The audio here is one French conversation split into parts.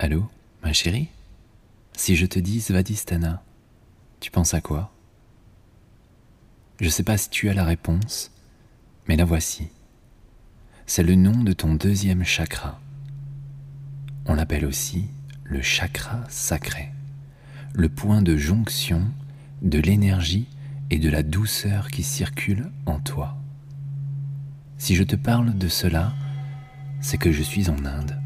Allô, ma chérie? Si je te dis Svadhisthana, tu penses à quoi? Je sais pas si tu as la réponse, mais la voici. C'est le nom de ton deuxième chakra. On l'appelle aussi le chakra sacré, le point de jonction de l'énergie et de la douceur qui circule en toi. Si je te parle de cela, c'est que je suis en Inde,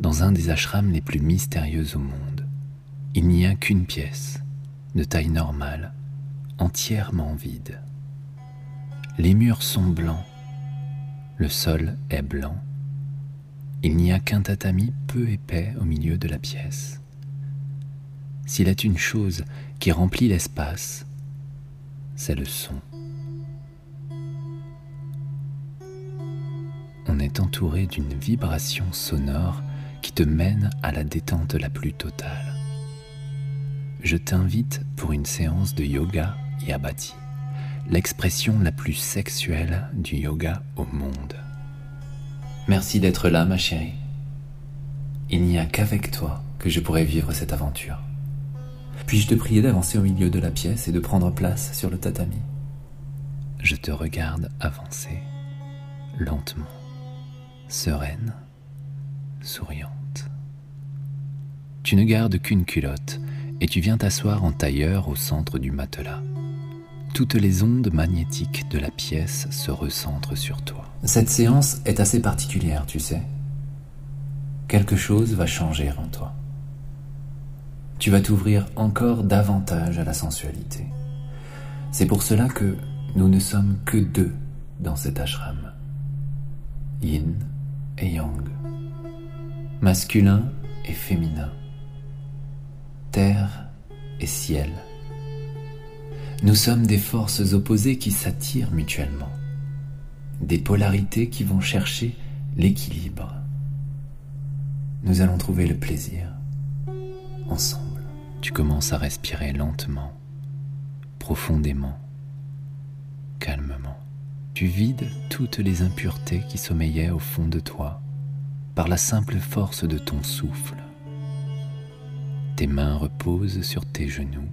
dans un des ashrams les plus mystérieux au monde. Il n'y a qu'une pièce, de taille normale, entièrement vide. Les murs sont blancs, le sol est blanc, il n'y a qu'un tatami peu épais au milieu de la pièce. S'il est une chose qui remplit l'espace, c'est le son. On est entouré d'une vibration sonore te mène à la détente la plus totale. Je t'invite pour une séance de yoga yabati, l'expression la plus sexuelle du yoga au monde. Merci d'être là, ma chérie. Il n'y a qu'avec toi que je pourrai vivre cette aventure. Puis-je te prier d'avancer au milieu de la pièce et de prendre place sur le tatami? Je te regarde avancer, lentement, sereine, souriante. Tu ne gardes qu'une culotte et tu viens t'asseoir en tailleur au centre du matelas. Toutes les ondes magnétiques de la pièce se recentrent sur toi. Cette séance est assez particulière, tu sais. Quelque chose va changer en toi tu vas t'ouvrir encore davantage à la sensualité. C'est pour cela que nous ne sommes que deux dans cet ashram. Yin et Yang. Masculin et féminin. Terre et ciel. Nous sommes des forces opposées qui s'attirent mutuellement. Des polarités qui vont chercher l'équilibre. Nous allons trouver le plaisir ensemble. Tu commences à respirer lentement, profondément, calmement. Tu vides toutes les impuretés qui sommeillaient au fond de toi par la simple force de ton souffle. Tes mains reposent sur tes genoux.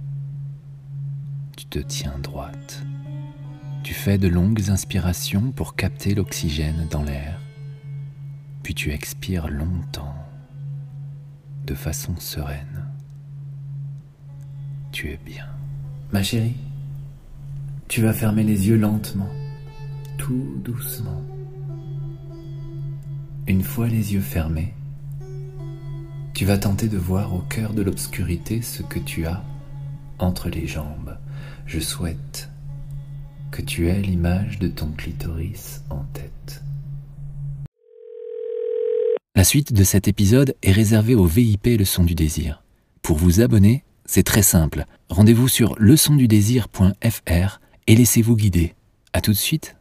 Tu te tiens droite. Tu fais de longues inspirations pour capter l'oxygène dans l'air. Puis tu expires longtemps, de façon sereine tu es bien. Ma chérie, tu vas fermer les yeux lentement, tout doucement. Une fois les yeux fermés, tu vas tenter de voir au cœur de l'obscurité ce que tu as entre les jambes. Je souhaite que tu aies l'image de ton clitoris en tête. La suite de cet épisode est réservée au VIP Leçon du désir. Pour vous abonner, c'est très simple. Rendez-vous sur leçondudésir.fr et laissez-vous guider. À tout de suite.